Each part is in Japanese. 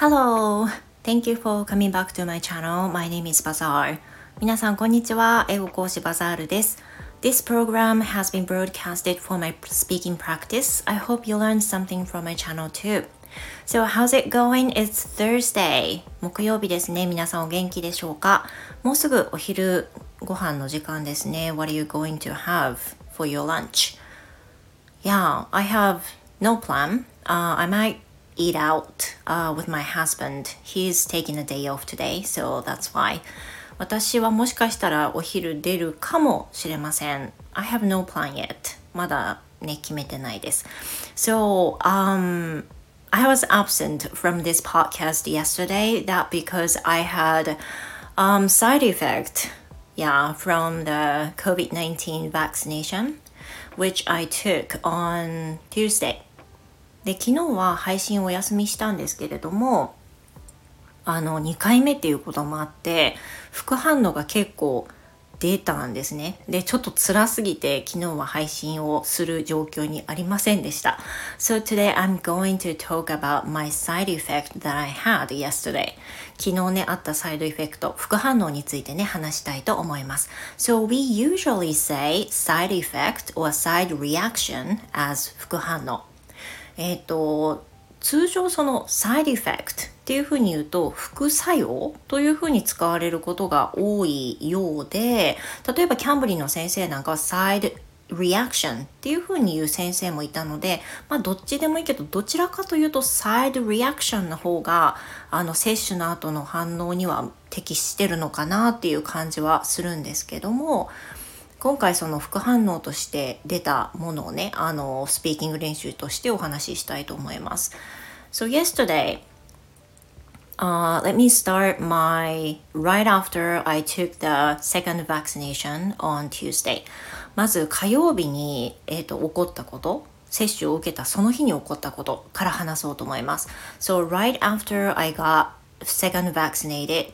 Hello! Thank you for coming back to my channel. My name is Bazaar. 皆さん、こんにちは。英語講師バザールです。This program has been broadcasted for my speaking practice. I hope you learned something from my channel too. So, how's it going? It's Thursday. 木曜日ですね。皆さんお元気でしょうかもうすぐお昼ご飯の時間ですね。What are you going to have for your lunch? Yeah, I have no plan. Uh, I might eat out uh, with my husband. He's taking a day off today, so that's why. 私はもしかしたらお昼出るかもしれません。I have no plan yet. まだね、決めてないです。So, um, I was absent from this podcast yesterday that because I had um, side effect, yeah, from the COVID-19 vaccination, which I took on Tuesday. で昨日は配信お休みしたんですけれどもあの2回目っていうこともあって副反応が結構出たんですね。で、ちょっと辛すぎて昨日は配信をする状況にありませんでした。So today I'm going to talk about my side effect that I had yesterday. 昨日ね、あったサイドエフェクト、副反応についてね、話したいと思います。So we usually say side effect or side reaction as 副反応。えっ、ー、と通常そのサイドエフェクトっていうふうに言うと副作用というふうに使われることが多いようで例えばキャンブリーの先生なんかはサイドリアクションっていうふうに言う先生もいたので、まあどっちでもいいけど、どちらかというとサイドリアクションの方が、あの接種の後の反応には適してるのかなっていう感じはするんですけども、今回その副反応として出たものをね、あの、スピーキング練習としてお話ししたいと思います。So yesterday, uh, let me start my right after I took the second vaccination on Tuesday. まず火曜日に、えーと、起こったこと、接種を受けたその日に起こったことから話そうと思います。So right after I got second vaccinated,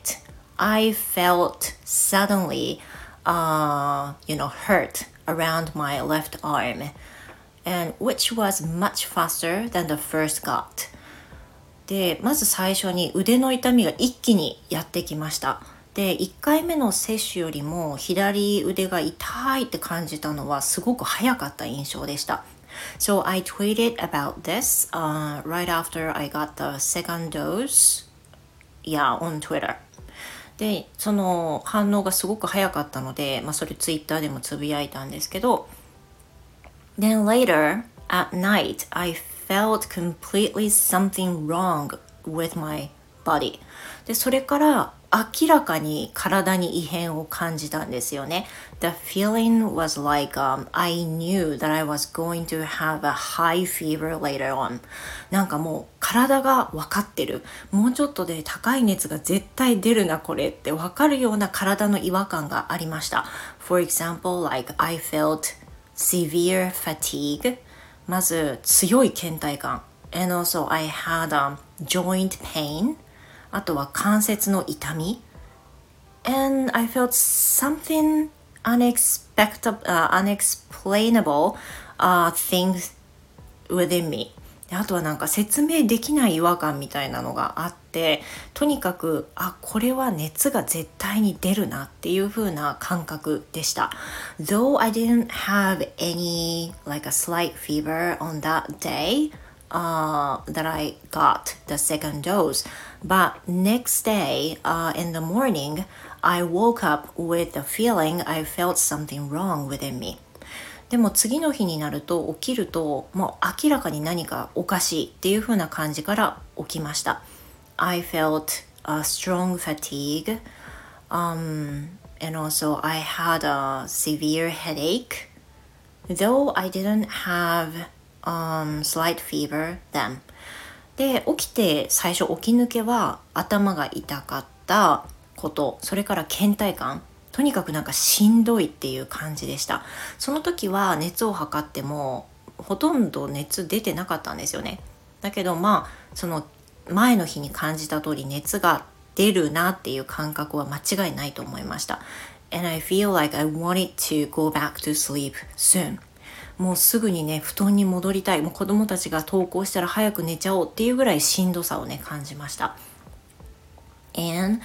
I felt suddenly uh, you know, hurt around my left arm, and which was much faster than the first got. で、まず最初に腕の痛みが一気にやってきました。で、1回目の接種よりも左腕が痛いって感じたのはすごく早かった印象でした。So I tweeted about this、uh, right after I got the second dose, yeah, on Twitter. でその反応がすごく早かったので、まあ、それツイッターでもつぶやいたんですけど Then later at night I felt completely something wrong with my body でそれから明らかに体に異変を感じたんですよね。The feeling was like、um, I knew that I was going to have a high fever later on. なんかもう体が分かってる。もうちょっとで高い熱が絶対出るなこれって分かるような体の違和感がありました。For example, like I felt severe fatigue. まず強い倦怠感。And also I had、um, joint pain. あとは関節の痛み and I felt something unexpected、uh, unexplainable、uh, things within me あとはなんか説明できない違和感みたいなのがあってとにかくあこれは熱が絶対に出るなっていう風な感覚でした Though I didn't have any like a slight fever on that day uh, that I got the second dose. But next day uh, in the morning, I woke up with the feeling I felt something wrong within me. でも次の日になると起きるともう明らかに何かおかしいっていう風な感じから起きました。I felt a strong fatigue、um, and also I had a severe headache. Though I didn't have um, slight fever then で起きて最初起き抜けは頭が痛かったこと。それから倦怠感。とにかくなんかしんどいっていう感じでした。その時は熱を測ってもほとんど熱出てなかったんですよね。だけどまあその前の日に感じた通り熱が出るなっていう感覚は間違いないと思いました。And I feel like I wanted to go back to sleep soon. もうすぐにね布団に戻りたい。もう子供たちが登校したら早く寝ちゃおうっていうぐらいしんどさをね感じました。And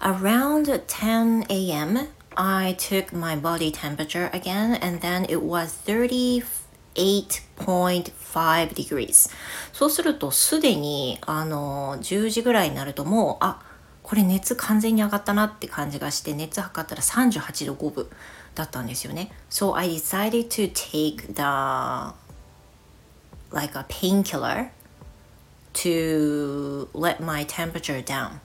around 10 a.m. I took my body temperature again and then it was 38.5 degrees. そうするとすでにあの10時ぐらいになるともうあこれ熱完全に上がったなって感じがして熱測ったら38度5分。だったんですよね So I decided to take the like a painkiller to let my temperature down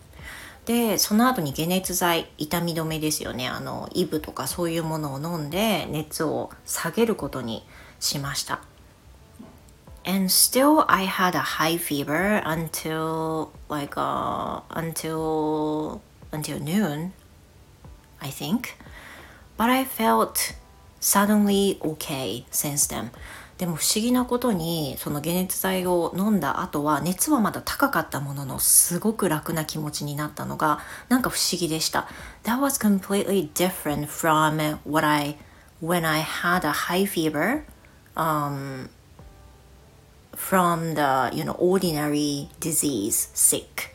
でその後に解熱剤痛み止めですよねあのイブとかそういうものを飲んで熱を下げることにしました and still I had a high fever until like uh, until until noon I think but I felt suddenly okay since then でも不思議なことにその解熱剤を飲んだ後は熱はまだ高かったもののすごく楽な気持ちになったのがなんか不思議でした。That was completely different from what I when I had a high fever um, from the you know ordinary disease sick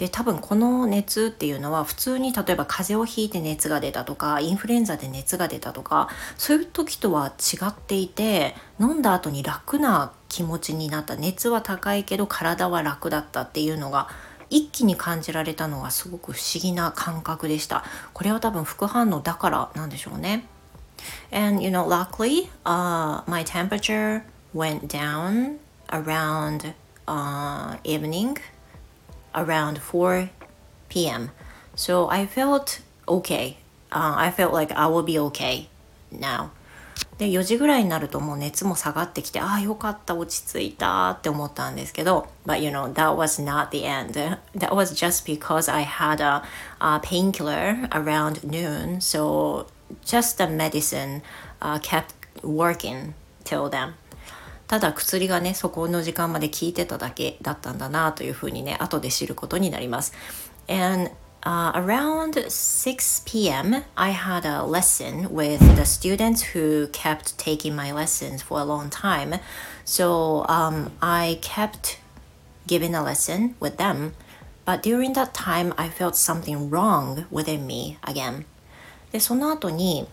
で多分この熱っていうのは普通に例えば風邪をひいて熱が出たとかインフルエンザで熱が出たとかそういう時とは違っていて飲んだ後に楽な気持ちになった熱は高いけど体は楽だったっていうのが一気に感じられたのはすごく不思議な感覚でした。これは多分副反応だからなんでしょうね。And you know luckily、uh, my temperature went down around、uh, evening. around 4 p.m. So I felt okay. Uh, I felt like I will be okay now. で4時ぐらいになるともう熱も下がってきてああよかった落ち着いたって思ったんですけど But you know that was not the end that was just because I had a, a painkiller around noon so just the medicine、uh, kept working till then ただ薬がねそこの時間まで効いてただけだったんだなというふうにね後で知ることになります。And Uh, around 6 p.m., I had a lesson with the students who kept taking my lessons for a long time. So um, I kept giving a lesson with them. But during that time, I felt something wrong within me again. で、その後に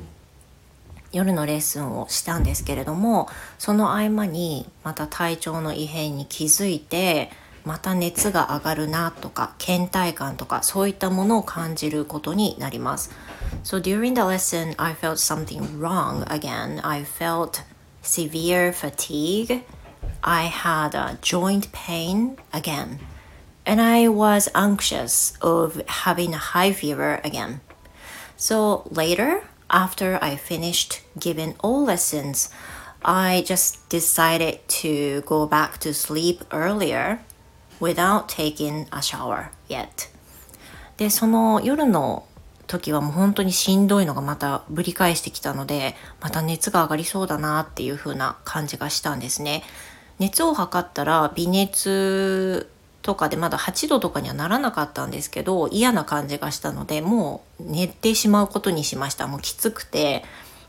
夜のレッスンをしたんですけれどもその合間にまた体調の異変に気づいてまた熱が上がるなとか倦怠感とかそういったものを感じることになります。So during the lesson I felt something wrong again. I felt severe fatigue. I had a joint pain again. And I was anxious of having a high fever again. So later after I finished giving all lessons, I just decided to go back to sleep earlier without taking a shower yet. で、その夜の時はもう本当にしんどいのがまたぶり返してきたので、また熱が上がりそうだなっていう風な感じがしたんですね。熱を測ったら微熱とかでまだ8度とかにはならなかったんですけど嫌な感じがしたのでもう寝てしまうことにしました。もうきつくて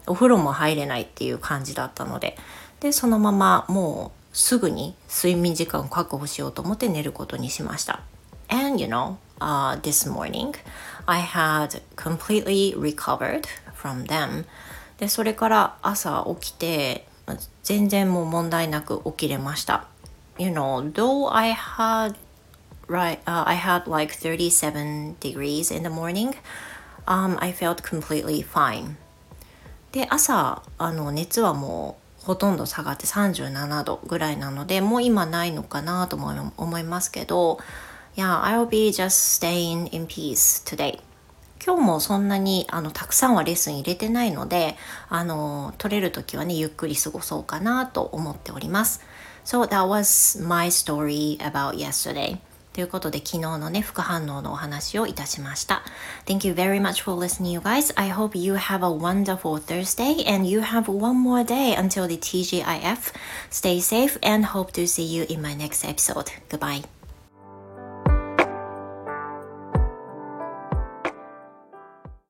お風呂も入れないっていう感じだったので。でそのままもうすぐに睡眠時間を確保しようと思って寝ることにしました。And you know、uh, this morning I had completely recovered from them. でそれから朝起きて全然もう問題なく起きれました。You know, though I had right uh, i had like 37 degrees in the morning um, i felt completely fine で朝あの熱はもうほとんど下がって37度ぐらいなのでもう今ないのかなとも思いますけど Yeah, I'll be just staying in peace today 今日もそんなにあのたくさんはレッスン入れてないのであの取れる時はねゆっくり過ごそうかなと思っております So that was my story about yesterday ということで昨日のね、副反応のお話をいたしました。Thank you very much for listening, you guys. I hope you have a wonderful Thursday and you have one more day until the TGIF. Stay safe and hope to see you in my next episode. Goodbye.